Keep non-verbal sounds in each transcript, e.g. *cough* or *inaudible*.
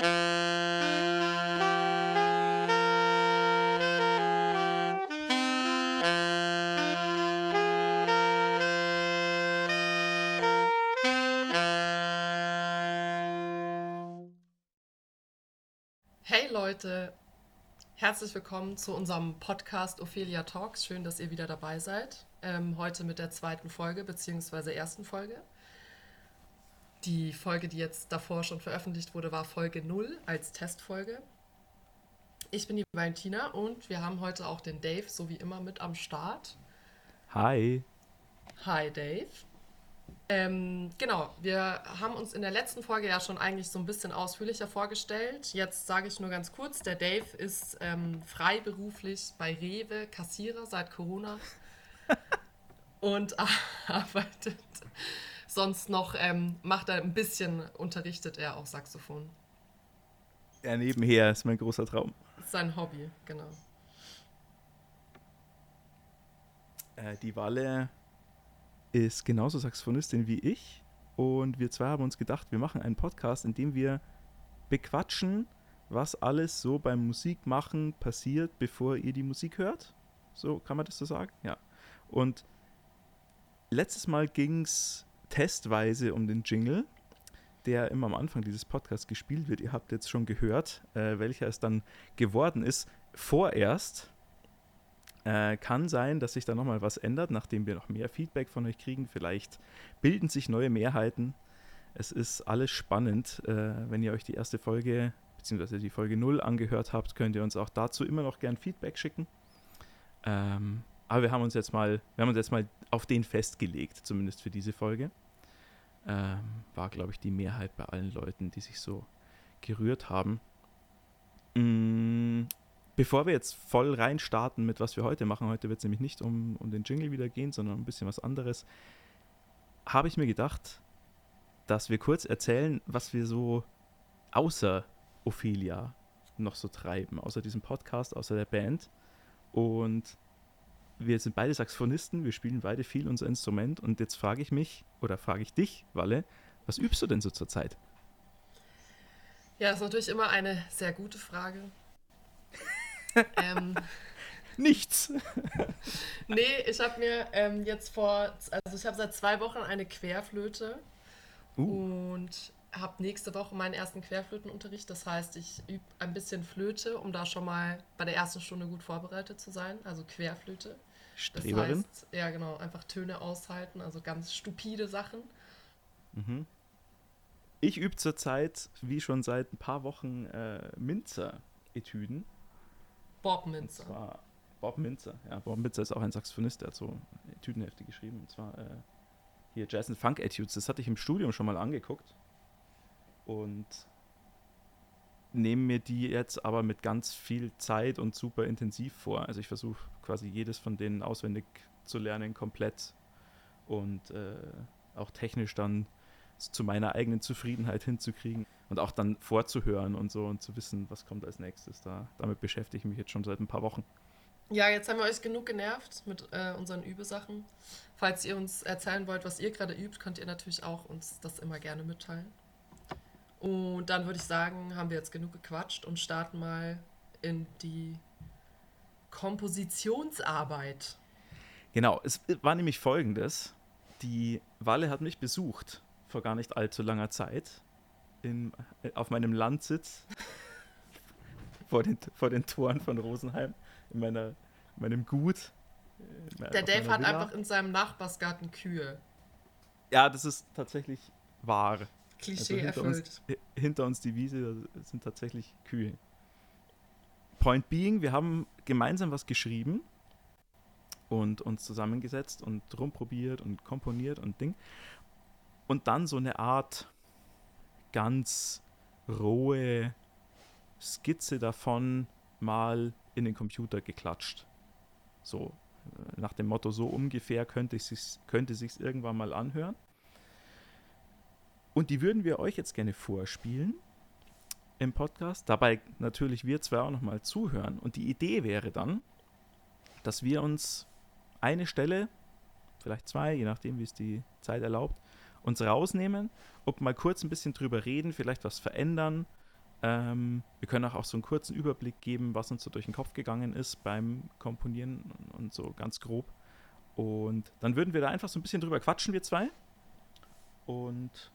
Hey Leute, herzlich willkommen zu unserem Podcast Ophelia Talks. Schön, dass ihr wieder dabei seid. Ähm, heute mit der zweiten Folge beziehungsweise ersten Folge. Die Folge, die jetzt davor schon veröffentlicht wurde, war Folge 0 als Testfolge. Ich bin die Valentina und wir haben heute auch den Dave, so wie immer, mit am Start. Hi. Hi Dave. Ähm, genau, wir haben uns in der letzten Folge ja schon eigentlich so ein bisschen ausführlicher vorgestellt. Jetzt sage ich nur ganz kurz, der Dave ist ähm, freiberuflich bei Rewe Kassierer seit Corona *laughs* und *laughs* arbeitet sonst noch, ähm, macht er ein bisschen, unterrichtet er auch Saxophon. Ja, nebenher ist mein großer Traum. Sein Hobby, genau. Äh, die Walle ist genauso Saxophonistin wie ich. Und wir zwei haben uns gedacht, wir machen einen Podcast, in dem wir bequatschen, was alles so beim Musikmachen passiert, bevor ihr die Musik hört. So kann man das so sagen? Ja. Und letztes Mal ging es testweise um den Jingle, der immer am Anfang dieses Podcasts gespielt wird. Ihr habt jetzt schon gehört, äh, welcher es dann geworden ist. Vorerst äh, kann sein, dass sich da nochmal was ändert, nachdem wir noch mehr Feedback von euch kriegen. Vielleicht bilden sich neue Mehrheiten. Es ist alles spannend. Äh, wenn ihr euch die erste Folge bzw. die Folge 0 angehört habt, könnt ihr uns auch dazu immer noch gern Feedback schicken. Ähm, aber wir haben uns jetzt mal, wir haben uns jetzt mal auf den festgelegt, zumindest für diese Folge. Ähm, war, glaube ich, die Mehrheit bei allen Leuten, die sich so gerührt haben. Mm, Bevor wir jetzt voll reinstarten mit was wir heute machen, heute wird es nämlich nicht um, um den Jingle wieder gehen, sondern ein bisschen was anderes, habe ich mir gedacht, dass wir kurz erzählen, was wir so außer Ophelia noch so treiben, außer diesem Podcast, außer der Band. Und wir sind beide Saxophonisten, wir spielen beide viel unser Instrument. Und jetzt frage ich mich, oder frage ich dich, Walle, was übst du denn so zur Zeit? Ja, das ist natürlich immer eine sehr gute Frage *laughs* ähm, Nichts. *laughs* nee, ich habe mir ähm, jetzt vor, also ich habe seit zwei Wochen eine Querflöte uh. und habe nächste Woche meinen ersten Querflötenunterricht. Das heißt, ich übe ein bisschen Flöte, um da schon mal bei der ersten Stunde gut vorbereitet zu sein. Also Querflöte. Streberin? Das heißt, ja genau, einfach Töne aushalten, also ganz stupide Sachen. Mhm. Ich übe zurzeit, wie schon seit ein paar Wochen, äh, Minzer-Etüden. Bob Minzer. Und zwar Bob Minzer. Ja, Bob Minzer ist auch ein Saxophonist, der hat so Tütenhefte geschrieben. Und zwar äh, hier Jazz and Funk Etudes. Das hatte ich im Studium schon mal angeguckt. Und nehme mir die jetzt aber mit ganz viel Zeit und super intensiv vor. Also ich versuche quasi jedes von denen auswendig zu lernen, komplett. Und äh, auch technisch dann zu meiner eigenen Zufriedenheit *laughs* hinzukriegen und auch dann vorzuhören und so und zu wissen, was kommt als nächstes. Da, damit beschäftige ich mich jetzt schon seit ein paar Wochen. Ja, jetzt haben wir euch genug genervt mit äh, unseren Übesachen. Falls ihr uns erzählen wollt, was ihr gerade übt, könnt ihr natürlich auch uns das immer gerne mitteilen. Und dann würde ich sagen, haben wir jetzt genug gequatscht und starten mal in die Kompositionsarbeit. Genau, es war nämlich folgendes. Die Walle hat mich besucht vor gar nicht allzu langer Zeit in, äh, auf meinem Landsitz *laughs* vor, den, vor den Toren von Rosenheim, in meiner, meinem Gut. Äh, Der Dave hat einfach in seinem Nachbarsgarten Kühe. Ja, das ist tatsächlich wahr. Klischee also hinter erfüllt. Uns, hinter uns die Wiese sind tatsächlich Kühe. Point being, wir haben gemeinsam was geschrieben und uns zusammengesetzt und rumprobiert und komponiert und Ding. Und dann so eine Art ganz rohe Skizze davon mal in den Computer geklatscht. So, äh, nach dem Motto, so ungefähr könnte es sich, könnte sich's irgendwann mal anhören. Und die würden wir euch jetzt gerne vorspielen im Podcast. Dabei natürlich wir zwei auch nochmal zuhören. Und die Idee wäre dann, dass wir uns eine Stelle, vielleicht zwei, je nachdem, wie es die Zeit erlaubt, uns rausnehmen und mal kurz ein bisschen drüber reden, vielleicht was verändern Ähm, wir können auch, so einen kurzen Überblick geben, was uns so durch den Kopf gegangen ist beim Komponieren und so ganz grob. Und dann würden wir da einfach so ein bisschen drüber quatschen, wir zwei. Und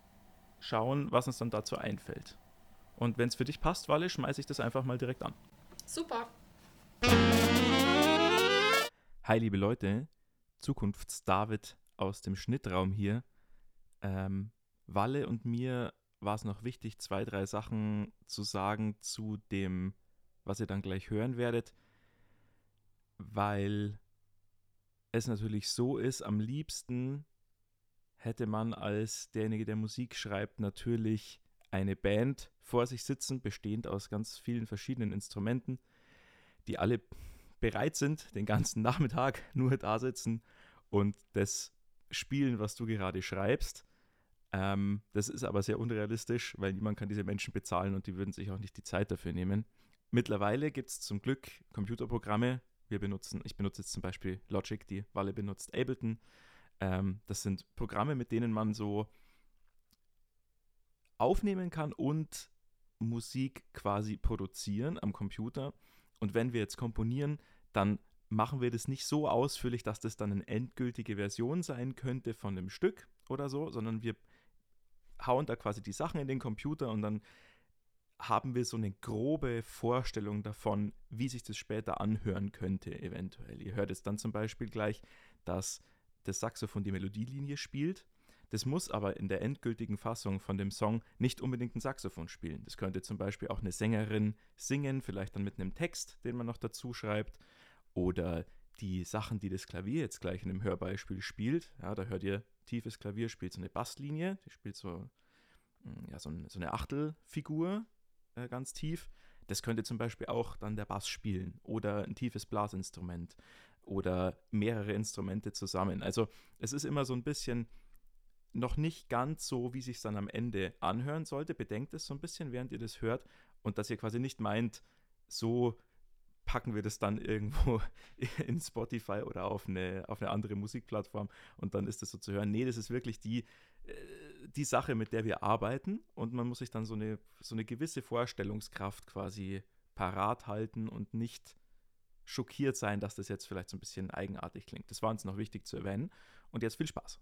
schauen, was uns dann dazu einfällt. Und wenn es für dich passt, Walle, schmeiße ich das einfach mal direkt an. Super. Hi, liebe Leute. Zukunfts-David aus dem Schnittraum hier. Ähm, Walle und mir war es noch wichtig, zwei, drei Sachen zu sagen zu dem, was ihr dann gleich hören werdet, weil es natürlich so ist, am liebsten hätte man als derjenige, der Musik schreibt, natürlich eine Band vor sich sitzen, bestehend aus ganz vielen verschiedenen Instrumenten, die alle bereit sind, den ganzen *laughs* Nachmittag nur da sitzen und das spielen, was du gerade schreibst. Ähm, das ist aber sehr unrealistisch, weil niemand kann diese Menschen bezahlen und die würden sich auch nicht die Zeit dafür nehmen. Mittlerweile gibt es zum Glück Computerprogramme. Wir benutzen, ich benutze jetzt zum Beispiel Logic, die Walle benutzt Ableton. Ähm, das sind Programme, mit denen man so aufnehmen kann und Musik quasi produzieren am Computer. Und wenn wir jetzt komponieren, dann machen wir das nicht so ausführlich, dass das dann eine endgültige Version sein könnte von einem Stück oder so, sondern wir hauen da quasi die Sachen in den Computer und dann haben wir so eine grobe Vorstellung davon, wie sich das später anhören könnte, eventuell. Ihr hört es dann zum Beispiel gleich, dass das Saxophon die Melodielinie spielt. Das muss aber in der endgültigen Fassung von dem Song nicht unbedingt ein Saxophon spielen. Das könnte zum Beispiel auch eine Sängerin singen, vielleicht dann mit einem Text, den man noch dazu schreibt. Oder die Sachen, die das Klavier jetzt gleich in einem Hörbeispiel spielt. Ja, da hört ihr tiefes Klavier spielt so eine Basslinie, die spielt so, hm, ja, so, so eine Achtelfigur äh, ganz tief. Das könnte zum Beispiel auch dann der Bass spielen oder ein tiefes Blasinstrument oder mehrere Instrumente zusammen. Also es ist immer so ein bisschen noch nicht ganz so, wie sich dann am Ende anhören sollte. Bedenkt es so ein bisschen, während ihr das hört und dass ihr quasi nicht meint, so packen wir das dann irgendwo *laughs* in Spotify oder auf eine, auf eine andere Musikplattform und dann ist das so zu hören. Nee, das ist wirklich die, äh, die Sache, mit der wir arbeiten und man muss sich dann so eine, so eine gewisse Vorstellungskraft quasi parat halten und nicht schockiert sein, dass das jetzt vielleicht so ein bisschen eigenartig klingt. Das war uns noch wichtig zu erwähnen und jetzt viel Spaß.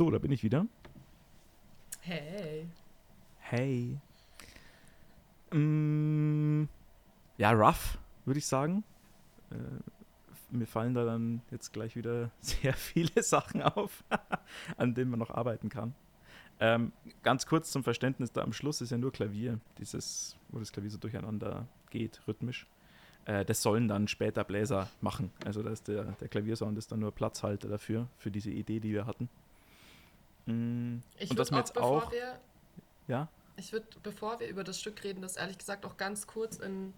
So, da bin ich wieder. Hey. Hey. Mm, ja, rough, würde ich sagen. Äh, mir fallen da dann jetzt gleich wieder *laughs* sehr viele Sachen auf, *laughs* an denen man noch arbeiten kann. Ähm, ganz kurz zum Verständnis, da am Schluss ist ja nur Klavier, dieses, wo das Klavier so durcheinander geht, rhythmisch. Äh, das sollen dann später Bläser machen. Also das der, der Klaviersound ist dann nur Platzhalter dafür, für diese Idee, die wir hatten. Mm, ich und wir jetzt auch. Wir, ja? Ich würde, bevor wir über das Stück reden, das ehrlich gesagt auch ganz kurz in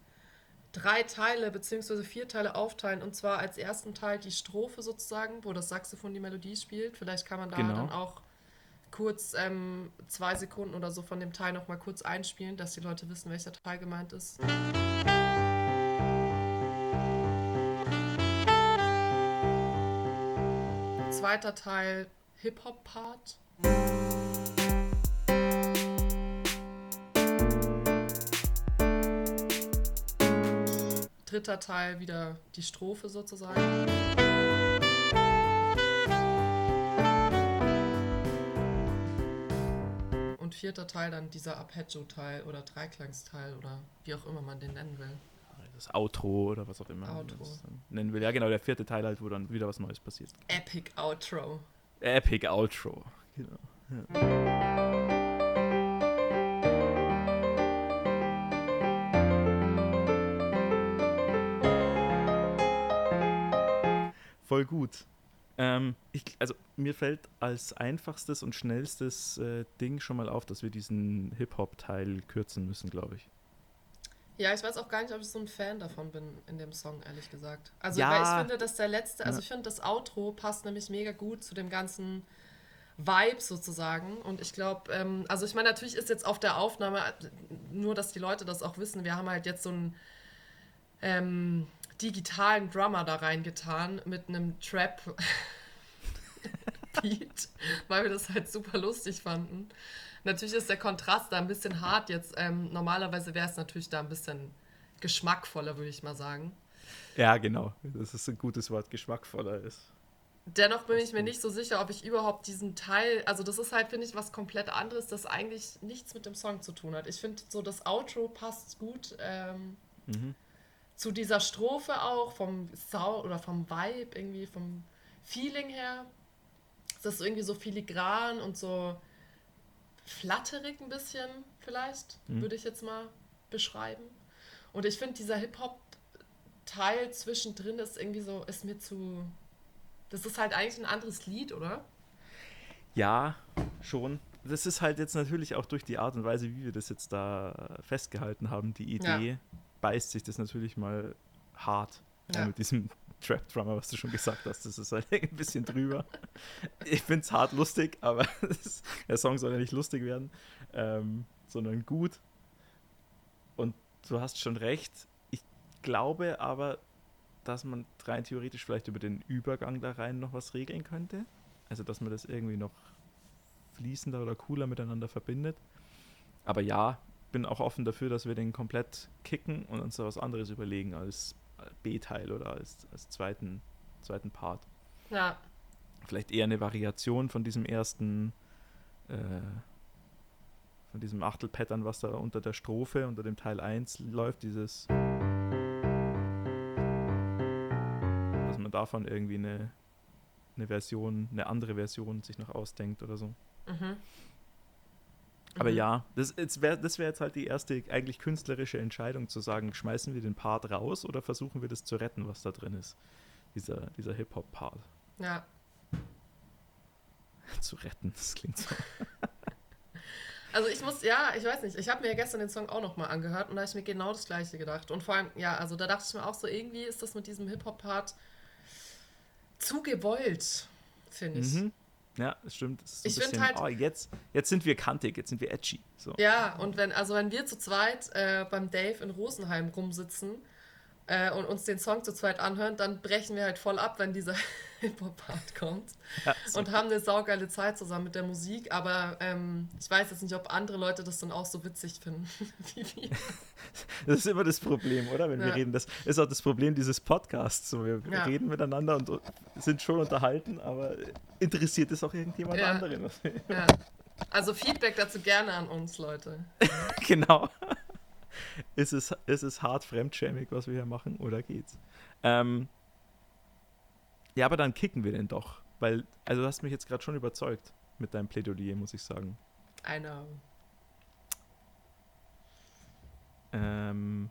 drei Teile bzw. vier Teile aufteilen. Und zwar als ersten Teil die Strophe sozusagen, wo das Saxophon die Melodie spielt. Vielleicht kann man da genau. dann auch kurz ähm, zwei Sekunden oder so von dem Teil nochmal kurz einspielen, dass die Leute wissen, welcher Teil gemeint ist. Zweiter Teil Hip-Hop-Part. Dritter Teil wieder die Strophe sozusagen. vierter Teil dann dieser Arpeggio-Teil oder Dreiklangsteil oder wie auch immer man den nennen will. Das Outro oder was auch immer Outro. man das nennen will. Ja, genau, der vierte Teil halt, wo dann wieder was Neues passiert. Epic Outro. Epic Outro, genau. Ja. voll gut. Ähm, ich, also mir fällt als einfachstes und schnellstes äh, Ding schon mal auf, dass wir diesen Hip-Hop-Teil kürzen müssen, glaube ich. Ja, ich weiß auch gar nicht, ob ich so ein Fan davon bin in dem Song, ehrlich gesagt. Also, ja. weil ich finde, dass der letzte, also ich finde, das Outro passt nämlich mega gut zu dem ganzen Vibe sozusagen. Und ich glaube, ähm, also ich meine, natürlich ist jetzt auf der Aufnahme, nur dass die Leute das auch wissen, wir haben halt jetzt so ein ähm, digitalen Drummer da reingetan mit einem Trap. Beat, *laughs* weil wir das halt super lustig fanden. Natürlich ist der Kontrast da ein bisschen hart jetzt. Ähm, normalerweise wäre es natürlich da ein bisschen geschmackvoller, würde ich mal sagen. Ja, genau. Das ist ein gutes Wort, geschmackvoller ist. Dennoch bin ich mir nicht so sicher, ob ich überhaupt diesen Teil, also das ist halt, finde ich, was komplett anderes, das eigentlich nichts mit dem Song zu tun hat. Ich finde so, das Outro passt gut. Ähm, mhm zu dieser Strophe auch, vom Sound oder vom Vibe, irgendwie vom Feeling her. Ist das irgendwie so filigran und so flatterig ein bisschen, vielleicht, mhm. würde ich jetzt mal beschreiben. Und ich finde, dieser Hip-Hop-Teil zwischendrin ist irgendwie so, ist mir zu. Das ist halt eigentlich ein anderes Lied, oder? Ja, schon. Das ist halt jetzt natürlich auch durch die Art und Weise, wie wir das jetzt da festgehalten haben, die Idee. Ja beißt sich das natürlich mal hart ja. mit diesem Trap-Drummer, was du schon gesagt hast. Das ist halt *laughs* ein bisschen drüber. ich finde es hart lustig, aber *laughs* der Song soll ja nicht lustig werden, ähm, sondern gut. Und du hast schon recht. Ich glaube aber, dass man rein theoretisch vielleicht über den Übergang da rein noch was regeln könnte. Also, dass man das irgendwie noch fließender oder cooler miteinander verbindet. Aber ja, bin auch offen dafür, dass wir den komplett kicken und uns da was anderes überlegen als B-Teil oder als, als zweiten, zweiten Part. Ja. Vielleicht eher eine Variation von diesem ersten, äh, von diesem Achtelpattern, was da unter der Strophe, unter dem Teil 1 läuft, dieses. Dass man davon irgendwie eine, eine Version, eine andere Version sich noch ausdenkt oder so. Mhm. Aber mhm. ja, das, wäre das wär jetzt halt die erste eigentlich künstlerische Entscheidung zu sagen, schmeißen wir den Part raus oder versuchen wir das zu retten, was da drin ist. Dieser, dieser Hip-Hop-Part. Ja. *laughs* zu retten, das klingt so. *laughs* Also ich muss, ja, ich weiß nicht, ich habe mir gestern den Song auch nochmal angehört und da habe ich mir genau das gleiche gedacht. Und vor allem, ja, also da dachte ich mir auch so, irgendwie ist das mit diesem Hip-Hop-Part zu gewollt, finde ich. Mhm. Ja, das stimmt. Das ich finde halt. Oh, jetzt, jetzt sind wir kantig, jetzt sind wir edgy. So. Ja, und wenn, also wenn wir zu zweit äh, beim Dave in Rosenheim rumsitzen äh, und uns den Song zu zweit anhören, dann brechen wir halt voll ab, wenn dieser *laughs* Hip-Hop-Part kommt. Ja. Und haben eine saugeile Zeit zusammen mit der Musik, aber ähm, ich weiß jetzt nicht, ob andere Leute das dann auch so witzig finden *laughs* wie wir. *laughs* Das ist immer das Problem, oder? Wenn Ja. wir reden. Das ist auch das Problem dieses Podcasts. So, wir Ja. reden miteinander und sind schon unterhalten, aber interessiert es auch irgendjemand anderen? Also Feedback dazu gerne an uns, Leute. genau. Ist es, ist es hart fremdschämig, was wir hier machen, oder geht's? Ähm, ja, aber dann kicken wir den doch. Weil, also du hast mich jetzt gerade schon überzeugt mit deinem Plädoyer, muss ich sagen. I know. Ähm,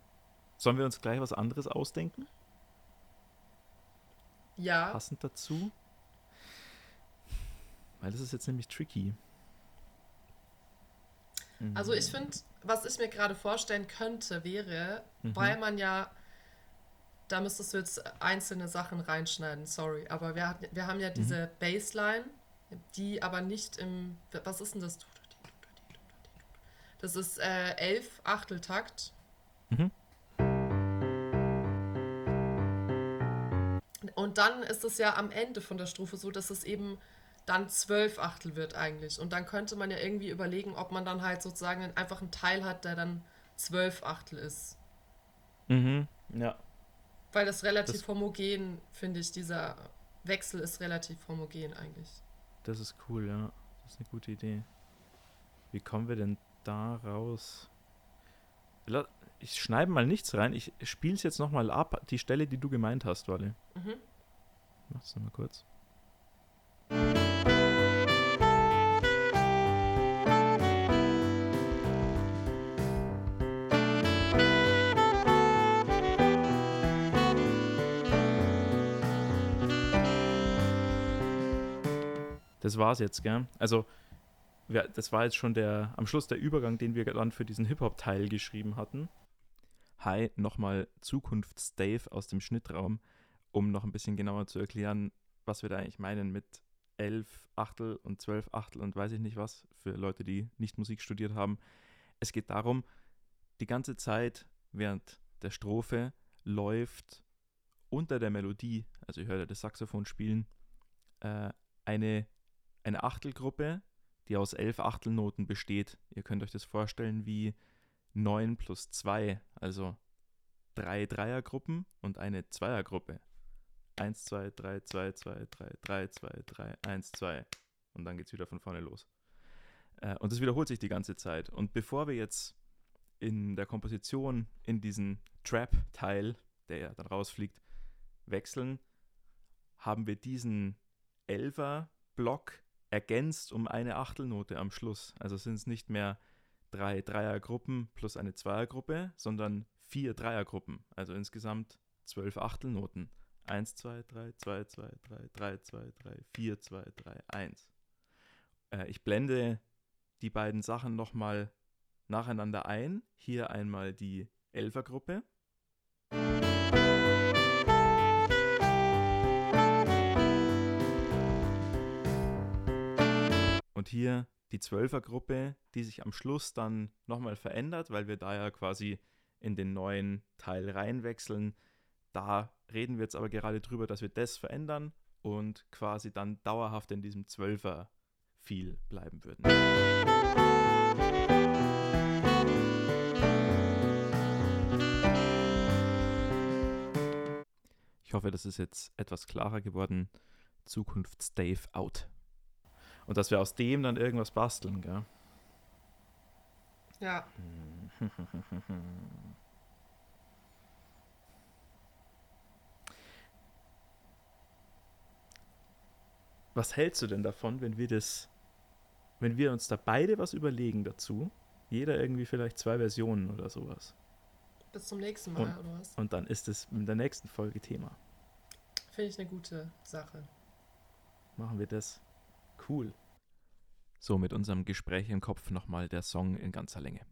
sollen wir uns gleich was anderes ausdenken? Ja, Passend dazu? Weil das ist jetzt nämlich tricky. Also ich finde, was ich mir gerade vorstellen könnte, wäre, Mhm. weil man ja, da müsstest du jetzt einzelne Sachen reinschneiden, sorry, aber wir, hatten- wir haben ja diese Baseline, die aber nicht im, was ist denn das? Das ist äh, elf Achteltakt. Mhm. Und dann ist es ja am Ende von der Strophe so, dass es eben dann zwölf Achtel wird eigentlich. Und dann könnte man ja irgendwie überlegen, ob man dann halt sozusagen einfach einen Teil hat, der dann zwölf Achtel ist. Mhm. Ja. Weil das relativ Das- homogen, finde ich, dieser Wechsel ist relativ homogen eigentlich. Das ist cool, ja. Das ist eine gute Idee. Wie kommen wir denn da raus? Ich schneide mal nichts rein. Ich spiele es jetzt nochmal ab, die Stelle, die du gemeint hast, Walle. Mhm. Mach's nochmal kurz. Das war's jetzt, gell? Also, das war jetzt schon der, am Schluss der Übergang, den wir dann für diesen Hip-Hop-Teil geschrieben hatten. Hi, nochmal Zukunfts-Dave aus dem Schnittraum, um noch ein bisschen genauer zu erklären, was wir da eigentlich meinen mit elf Achtel und zwölf Achtel und weiß ich nicht was, für Leute, die nicht Musik studiert haben. Es geht darum, die ganze Zeit während der Strophe läuft unter der Melodie, also ich höre das Saxophon spielen, äh, eine, eine Achtelgruppe, die aus elf Achtelnoten besteht. Ihr könnt euch das vorstellen wie 9 plus 2, also drei Dreiergruppen und eine Zweiergruppe. 1, 2, 3, 2, 2, 3, 3, 2, 3, 1, 2. Und dann geht es wieder von vorne los. Äh, und das wiederholt sich die ganze Zeit. Und bevor wir jetzt in der Komposition in diesen Trap-Teil, der ja dann rausfliegt, wechseln, haben wir diesen Elfer-Block ergänzt um eine Achtelnote am Schluss. Also sind es nicht mehr drei Dreiergruppen plus eine Zweiergruppe, sondern vier Dreiergruppen. Also insgesamt zwölf Achtelnoten. 1, 2, 3, 2, 2, 3, 3, 2, 3, 4, 2, 3, 1. Äh, ich blende die beiden Sachen nochmal nacheinander ein. Hier einmal die Elfergruppe. Und hier die Zwölfergruppe, die sich am Schluss dann nochmal verändert, weil wir da ja quasi in den neuen Teil reinwechseln. Da reden wir jetzt aber gerade drüber, dass wir das verändern und quasi dann dauerhaft in diesem Zwölfer viel bleiben würden. Ich hoffe, das ist jetzt etwas klarer geworden. Zukunfts-Dave out. Und dass wir aus dem dann irgendwas basteln, gell? Ja, *laughs* Was hältst du denn davon, wenn wir das, wenn wir uns da beide was überlegen dazu? Jeder irgendwie vielleicht zwei Versionen oder sowas. bis zum nächsten Mal, Und- oder was? Und dann ist es in der nächsten Folge Thema. Finde ich eine gute Sache. Machen wir das. Cool. So, mit unserem Gespräch im Kopf nochmal der Song in ganzer Länge.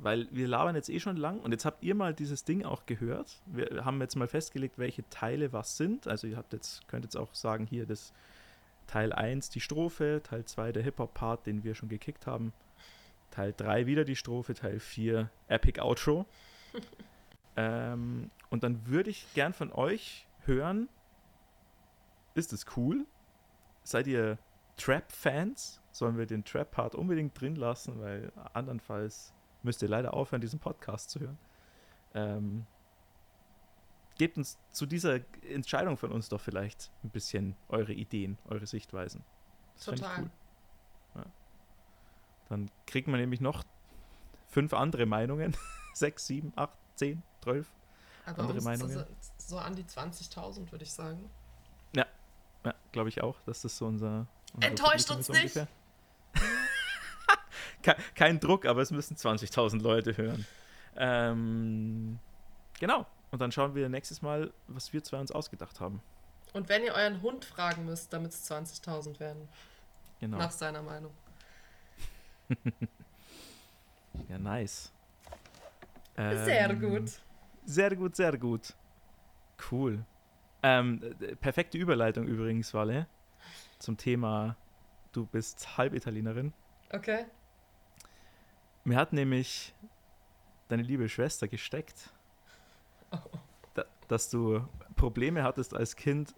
Weil wir labern jetzt eh schon lang und jetzt habt ihr mal dieses Ding auch gehört. Wir haben jetzt mal festgelegt, welche Teile was sind. Also ihr habt jetzt, könnt jetzt auch sagen, hier das Teil 1 die Strophe, Teil 2 der Hip-Hop-Part, den wir schon gekickt haben. Teil 3 wieder die Strophe, Teil 4 Epic Outro. *laughs* ähm, und dann würde ich gern von euch hören, ist es cool? Seid ihr Trap-Fans? Sollen wir den Trap-Part unbedingt drin lassen, weil andernfalls müsst ihr leider aufhören, diesen Podcast zu hören. Ähm, gebt uns zu dieser Entscheidung von uns doch vielleicht ein bisschen eure Ideen, eure Sichtweisen. Das Total. Cool. Ja. Dann kriegt man nämlich noch fünf andere Meinungen. *laughs* Sechs, sieben, acht, zehn, zwölf Aber andere Meinungen. So, so an die 20.000, würde ich sagen. Ja, ja glaube ich auch, das so unser. unser Enttäuscht uns nicht! Ungefähr kein Druck, aber es müssen 20.000 Leute hören. Ähm, genau. Und dann schauen wir nächstes Mal, was wir zwei uns ausgedacht haben. Und wenn ihr euren Hund fragen müsst, damit es 20.000 werden. Genau. Nach seiner Meinung. *laughs* ja, nice. Ähm, sehr gut. Sehr gut, sehr gut. Cool. Ähm, perfekte Überleitung übrigens, Walle, zum Thema, du bist Halbitalienerin. Okay. Mir hat nämlich deine liebe Schwester gesteckt, da, dass du Probleme hattest als Kind,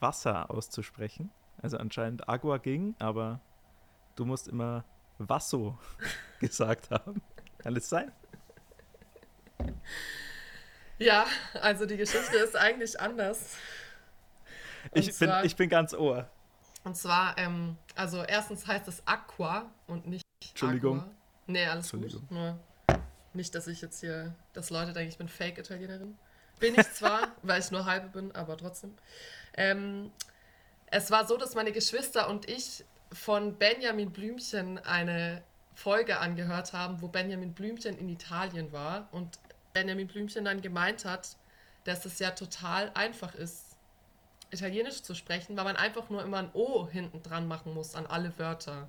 Wasser auszusprechen. Also anscheinend Agua ging, aber du musst immer Wasso *laughs* gesagt haben. Kann das sein? Ja, also die Geschichte ist eigentlich anders. ich bin, ich bin ganz ohr. Und zwar, ähm, also erstens heißt es Aqua und nicht Entschuldigung. Aqua. Nee, alles gut. Nur nicht, dass ich jetzt hier, dass Leute denken, ich bin Fake-Italienerin. Bin ich zwar, *laughs* weil ich nur halbe bin, aber trotzdem. Ähm, es war so, dass meine Geschwister und ich von Benjamin Blümchen eine Folge angehört haben, wo Benjamin Blümchen in Italien war und Benjamin Blümchen dann gemeint hat, dass es ja total einfach ist, Italienisch zu sprechen, weil man einfach nur immer ein O hinten dran machen muss an alle Wörter.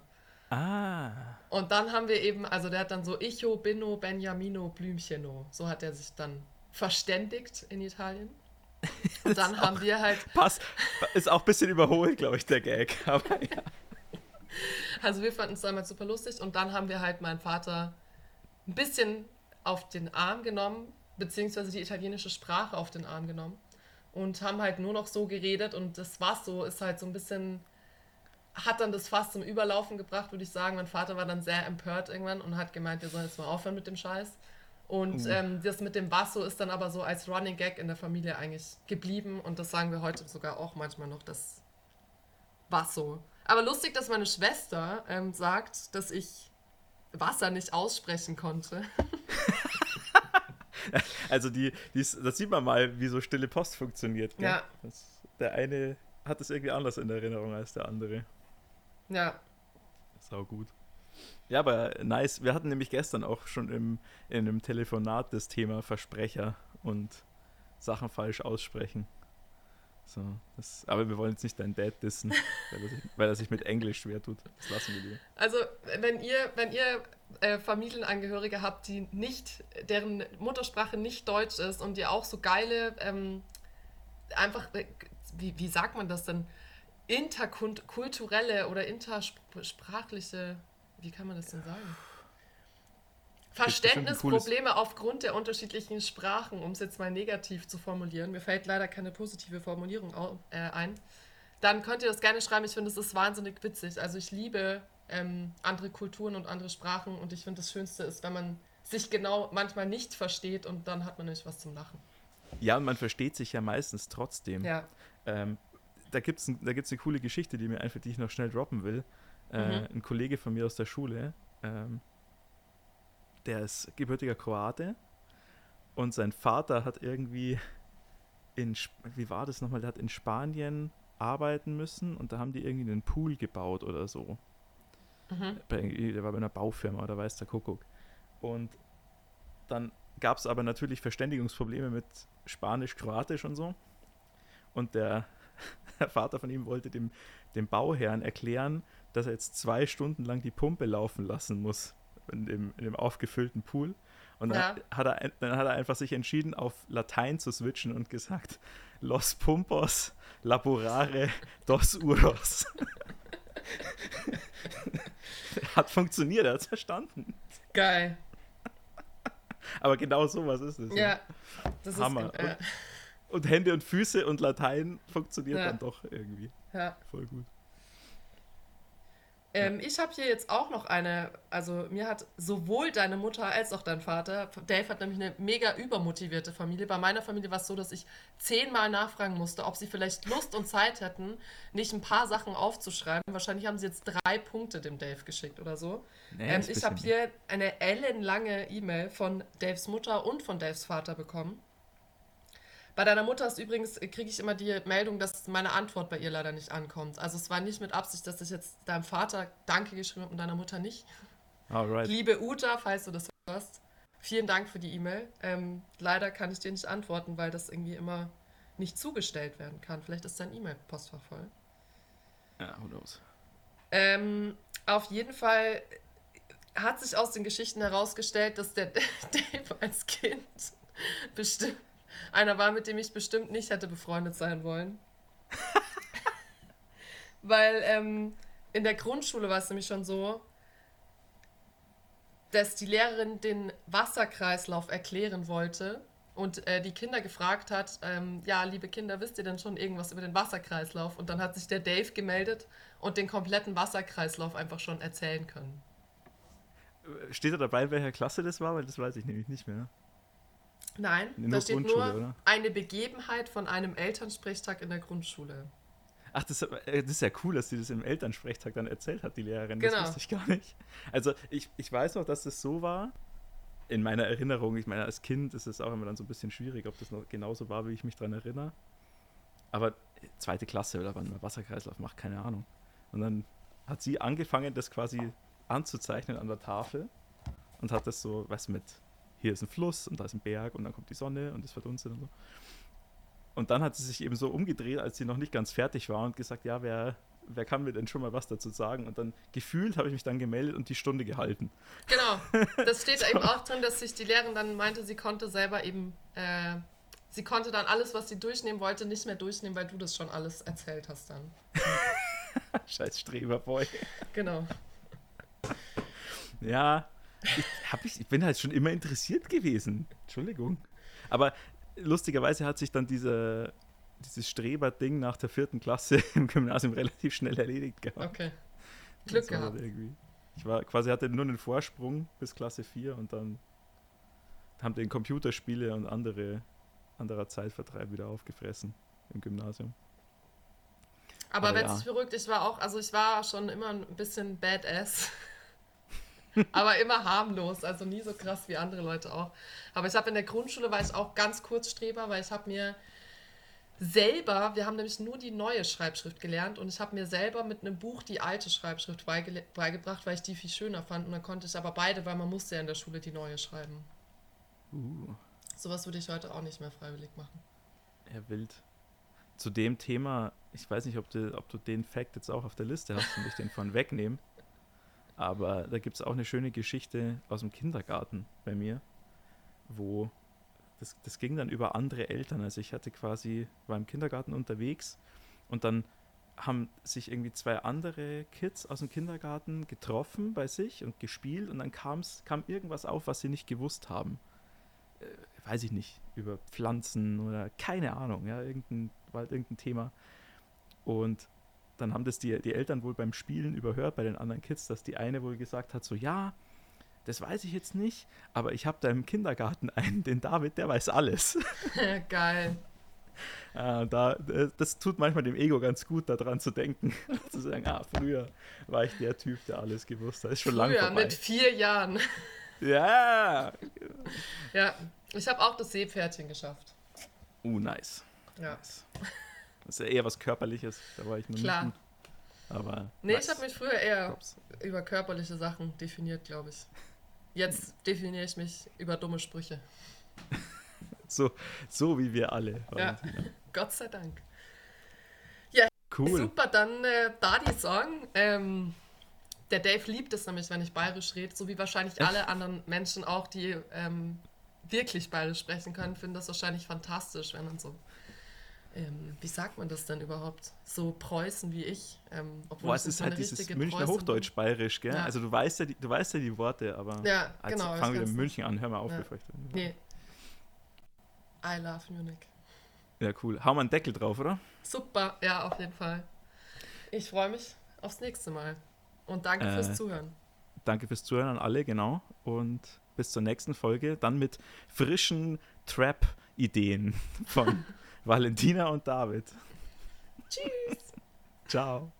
Ah. Und dann haben wir eben, also der hat dann so Icho, Bino, Benjamino, Blümcheno. So hat er sich dann verständigt in Italien. Und *laughs* dann haben wir halt. Pass, ist auch ein bisschen überholt, glaube ich, der Gag. *laughs* Aber ja. Also wir fanden es damals super lustig und dann haben wir halt meinen Vater ein bisschen auf den Arm genommen, beziehungsweise die italienische Sprache auf den Arm genommen und haben halt nur noch so geredet und das war so, ist halt so ein bisschen hat dann das Fass zum Überlaufen gebracht, würde ich sagen. Mein Vater war dann sehr empört irgendwann und hat gemeint, wir sollen jetzt mal aufhören mit dem Scheiß. Und uh. ähm, das mit dem Basso ist dann aber so als Running Gag in der Familie eigentlich geblieben und das sagen wir heute sogar auch manchmal noch, das Basso. Aber lustig, dass meine Schwester ähm, sagt, dass ich Wasser nicht aussprechen konnte. *laughs* also die, die, das sieht man mal, wie so stille Post funktioniert. Gell? Ja. Das, der eine hat es irgendwie anders in Erinnerung als der andere. Ja. Sau gut. Ja, aber nice. Wir hatten nämlich gestern auch schon im, in einem Telefonat das Thema Versprecher und Sachen falsch aussprechen. So, das, aber wir wollen jetzt nicht deinen Dad dissen, *laughs* weil er, sich, weil er sich mit Englisch schwer tut. Das lassen wir lieber. Also, wenn ihr, wenn ihr äh, Familienangehörige habt, die nicht, deren Muttersprache nicht Deutsch ist und ihr auch so geile, ähm, einfach, äh, wie, wie sagt man das denn, interkulturelle oder intersprachliche, wie kann man das denn sagen? Verständnisprobleme aufgrund der unterschiedlichen Sprachen, um es jetzt mal negativ zu formulieren. Mir fällt leider keine positive Formulierung äh, ein. Dann könnt ihr das gerne schreiben. Ich finde, es ist wahnsinnig witzig. Also ich liebe ähm, andere Kulturen und andere Sprachen und ich finde, das Schönste ist, wenn man sich genau manchmal nicht versteht und dann hat man nämlich was zum Lachen. Ja, und man versteht sich ja meistens trotzdem. Ja. Ähm, da gibt es da gibt's eine coole Geschichte, die mir einfach, die ich noch schnell droppen will. Äh, mhm. Ein Kollege von mir aus der Schule, ähm, der ist gebürtiger Kroate und sein Vater hat irgendwie in, wie war das nochmal, der hat in Spanien arbeiten müssen und da haben die irgendwie einen Pool gebaut oder so. Mhm. Der war bei einer Baufirma oder weiß der Kuckuck. Und dann gab es aber natürlich Verständigungsprobleme mit Spanisch, Kroatisch und so. Und der, *laughs* der Vater von ihm wollte dem, dem Bauherrn erklären, dass er jetzt zwei Stunden lang die Pumpe laufen lassen muss in dem, in dem aufgefüllten Pool. Und dann, ja. hat er, dann hat er einfach sich entschieden, auf Latein zu switchen und gesagt: Los Pumpos laborare dos uros. *laughs* hat funktioniert, er hat es verstanden. Geil. Aber genau sowas ist es. Ja, das Hammer. ist. Äh, und, Hände und Füße und Latein funktioniert ja. dann doch irgendwie. Ja. Voll gut. Ähm, ich habe hier jetzt auch noch eine, also mir hat sowohl deine Mutter als auch dein Vater, Dave hat nämlich eine mega übermotivierte Familie. Bei meiner Familie war es so, dass ich zehnmal nachfragen musste, ob sie vielleicht Lust und Zeit hätten, nicht ein paar Sachen aufzuschreiben. Wahrscheinlich haben sie jetzt drei Punkte dem Dave geschickt oder so. Nee, ähm, ich habe hier eine ellenlange E-Mail von Daves Mutter und von Daves Vater bekommen. Bei deiner Mutter ist übrigens, äh, kriege ich immer die Meldung, dass meine Antwort bei ihr leider nicht ankommt. Also es war nicht mit Absicht, dass ich jetzt deinem Vater Danke geschrieben habe und deiner Mutter nicht. Alright. Liebe Uta, falls du das hörst, vielen Dank für die E-Mail. Ähm, leider kann ich dir nicht antworten, weil das irgendwie immer nicht zugestellt werden kann. Vielleicht ist dein E-Mail-Postfach voll. Ja, who knows. Ähm, auf jeden Fall hat sich aus den Geschichten herausgestellt, dass der *laughs* Dave als Kind bestimmt einer war, mit dem ich bestimmt nicht hätte befreundet sein wollen. *laughs* Weil ähm, in der Grundschule war es nämlich schon so, dass die Lehrerin den Wasserkreislauf erklären wollte und äh, die Kinder gefragt hat, ähm, ja, liebe Kinder, wisst ihr denn schon irgendwas über den Wasserkreislauf? Und dann hat sich der Dave gemeldet und den kompletten Wasserkreislauf einfach schon erzählen können. Steht da dabei, welcher Klasse das war? Weil das weiß ich nämlich nicht mehr. Nein, da steht nur oder? eine Begebenheit von einem Elternsprechtag in der Grundschule. Ach, das, äh, das, ist ja cool, dass sie das im Elternsprechtag dann erzählt hat, die Lehrerin. Das genau. wusste ich gar nicht. Also ich, ich weiß noch, dass das so war. In meiner Erinnerung, ich meine, als Kind ist es auch immer dann so ein bisschen schwierig, ob das noch genauso war, wie ich mich daran erinnere. Aber zweite Klasse oder wann man Wasserkreislauf macht, keine Ahnung. Und dann hat sie angefangen, das quasi anzuzeichnen an der Tafel und hat das so, was mit hier ist ein Fluss und da ist ein Berg und dann kommt die Sonne und es verdunstet und so. Und dann hat sie sich eben so umgedreht, als sie noch nicht ganz fertig war und gesagt, ja, wer, wer kann mir denn schon mal was dazu sagen? Und dann gefühlt habe ich mich dann gemeldet und die Stunde gehalten. Genau, *laughs* das steht so. eben auch drin, dass sich die Lehrerin dann meinte, sie konnte selber eben, äh, sie konnte dann alles, was sie durchnehmen wollte, nicht mehr durchnehmen, weil du das schon alles erzählt hast dann. *laughs* Scheiß Streberboy. Genau. Ja, ich, hab ich, ich bin halt schon immer interessiert gewesen. Entschuldigung. Aber lustigerweise hat sich dann diese, dieses Streber-Ding nach der vierten Klasse *laughs* im Gymnasium relativ schnell erledigt gehabt. Okay. Glück gehabt. Ich war quasi hatte nur einen Vorsprung bis Klasse 4 und dann haben den Computerspiele und andere anderer Zeitvertreib wieder aufgefressen im Gymnasium. Aber, Aber wenn ja. es verrückt, ich war auch, also ich war schon immer ein bisschen badass. Aber immer harmlos, also nie so krass wie andere Leute auch. Aber ich habe in der Grundschule war ich auch ganz Kurzstreber, weil ich habe mir selber, wir haben nämlich nur die neue Schreibschrift gelernt und ich habe mir selber mit einem Buch die alte Schreibschrift beigele- beigebracht, weil ich die viel schöner fand und dann konnte ich aber beide, weil man musste ja in der Schule die neue schreiben. Uh, Sowas würde ich heute auch nicht mehr freiwillig machen. ja, wild. Zu dem Thema, ich weiß nicht, ob du, ob du den Fact jetzt auch auf der Liste hast und ich den von wegnehmen. Aber da gibt es auch eine schöne Geschichte aus dem Kindergarten bei mir, wo das, das ging dann über andere Eltern. Also ich hatte quasi, war im Kindergarten unterwegs und dann haben sich irgendwie zwei andere Kids aus dem Kindergarten getroffen bei sich und gespielt und dann kam's, kam irgendwas auf, was sie nicht gewusst haben. Äh, weiß ich nicht, über Pflanzen oder keine Ahnung, ja, irgendein, war halt irgendein Thema. Und dann haben das die, die Eltern wohl beim Spielen überhört bei den anderen Kids, dass die eine wohl gesagt hat, so ja, das weiß ich jetzt nicht, aber ich habe da im Kindergarten einen, den David, der weiß alles. *laughs* *laughs* Geil. Äh, da, äh, das tut manchmal dem Ego ganz gut, daran zu denken. *laughs* zu sagen, ah, früher war ich der Typ, der alles gewusst hat. Ist schon lange Früher, vorbei. mit vier Jahren. Ja! Ja, ich habe auch das Seepferdchen geschafft. Uh, nice. Ja. nice. Das ist ja eher was Körperliches, da war ich noch Klar. nicht. Aber Nee, nice. ich habe mich früher eher Props. über körperliche Sachen definiert, glaube ich. Jetzt *laughs* definiere ich mich über dumme Sprüche. So, so wie wir alle. Ja. *laughs* Gott sei Dank. Cool. Super, dann äh, da die Song. Ähm, der Dave liebt es nämlich, wenn ich bayerisch rede, so wie wahrscheinlich alle anderen Menschen auch, die ähm, wirklich bayerisch sprechen können, finden das wahrscheinlich fantastisch, wenn man so, ähm, wie sagt man das denn überhaupt, so Preußen wie ich, ähm, obwohl Boah, es ist halt dieses Münchner. Hochdeutsch-Bayerisch, gell? Ja. Also du weißt ja die, du weißt ja die Worte, aber Ja, Jetzt genau. fangen ich wir mit kann's München an, hör mal auf, Ja. bevor ich dann- Nee. I love Munich. Ja, cool. Hau mal einen Deckel drauf, oder? Super, ja, auf jeden Fall. Ich freue mich aufs nächste Mal. Und danke Äh, fürs Zuhören. Danke fürs Zuhören an alle, genau. Und bis zur nächsten Folge. Dann mit frischen Trap-Ideen von *laughs* Valentina und David. Tschüss. Ciao.